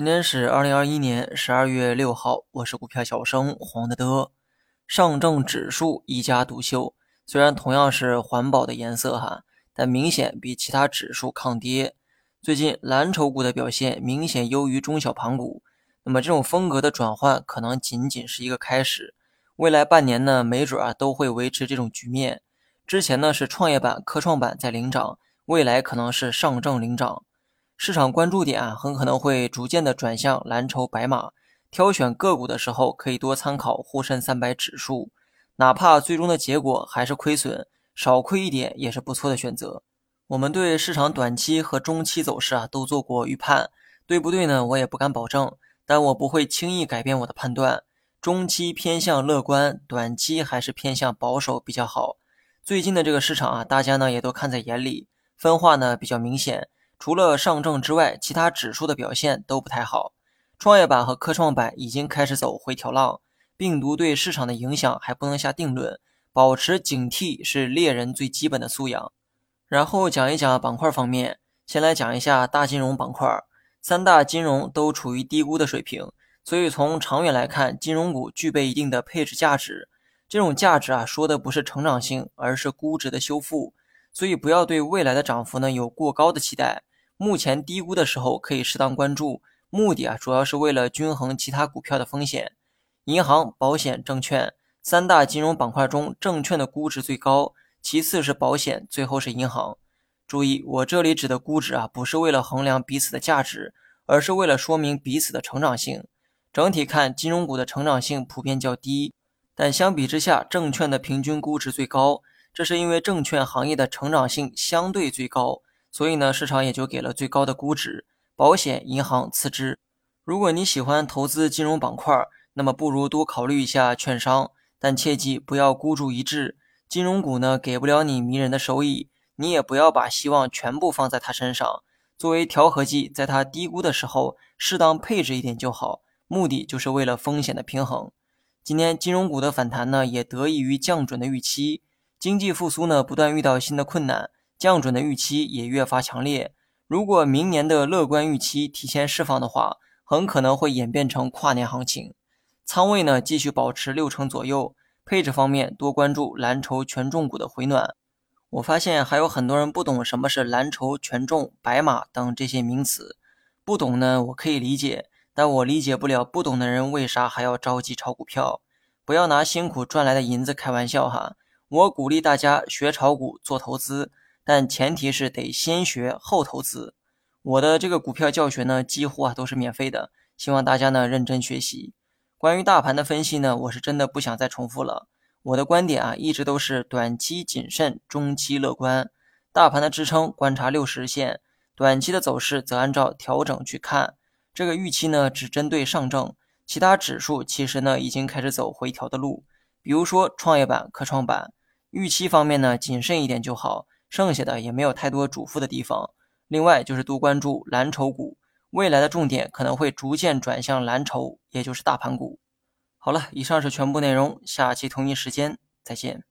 今天是二零二一年十二月六号，我是股票小生黄德德。上证指数一家独秀，虽然同样是环保的颜色哈，但明显比其他指数抗跌。最近蓝筹股的表现明显优于中小盘股，那么这种风格的转换可能仅仅是一个开始，未来半年呢，没准啊都会维持这种局面。之前呢是创业板、科创板在领涨，未来可能是上证领涨。市场关注点啊，很可能会逐渐的转向蓝筹白马。挑选个股的时候，可以多参考沪深三百指数，哪怕最终的结果还是亏损，少亏一点也是不错的选择。我们对市场短期和中期走势啊都做过预判，对不对呢？我也不敢保证，但我不会轻易改变我的判断。中期偏向乐观，短期还是偏向保守比较好。最近的这个市场啊，大家呢也都看在眼里，分化呢比较明显。除了上证之外，其他指数的表现都不太好。创业板和科创板已经开始走回调浪，病毒对市场的影响还不能下定论，保持警惕是猎人最基本的素养。然后讲一讲板块方面，先来讲一下大金融板块，三大金融都处于低估的水平，所以从长远来看，金融股具备一定的配置价值。这种价值啊，说的不是成长性，而是估值的修复。所以不要对未来的涨幅呢有过高的期待。目前低估的时候可以适当关注，目的啊主要是为了均衡其他股票的风险。银行、保险、证券三大金融板块中，证券的估值最高，其次是保险，最后是银行。注意，我这里指的估值啊，不是为了衡量彼此的价值，而是为了说明彼此的成长性。整体看，金融股的成长性普遍较低，但相比之下，证券的平均估值最高，这是因为证券行业的成长性相对最高。所以呢，市场也就给了最高的估值，保险、银行次之。如果你喜欢投资金融板块，那么不如多考虑一下券商，但切记不要孤注一掷。金融股呢，给不了你迷人的收益，你也不要把希望全部放在它身上。作为调和剂，在它低估的时候，适当配置一点就好，目的就是为了风险的平衡。今天金融股的反弹呢，也得益于降准的预期，经济复苏呢，不断遇到新的困难。降准的预期也越发强烈。如果明年的乐观预期提前释放的话，很可能会演变成跨年行情。仓位呢，继续保持六成左右。配置方面，多关注蓝筹权重股的回暖。我发现还有很多人不懂什么是蓝筹权重、白马等这些名词。不懂呢，我可以理解，但我理解不了不懂的人为啥还要着急炒股票。不要拿辛苦赚来的银子开玩笑哈。我鼓励大家学炒股做投资。但前提是得先学后投资。我的这个股票教学呢，几乎啊都是免费的，希望大家呢认真学习。关于大盘的分析呢，我是真的不想再重复了。我的观点啊，一直都是短期谨慎，中期乐观。大盘的支撑观察六十日线，短期的走势则按照调整去看。这个预期呢，只针对上证，其他指数其实呢已经开始走回调的路。比如说创业板、科创板，预期方面呢谨慎一点就好。剩下的也没有太多嘱咐的地方。另外就是多关注蓝筹股，未来的重点可能会逐渐转向蓝筹，也就是大盘股。好了，以上是全部内容，下期同一时间再见。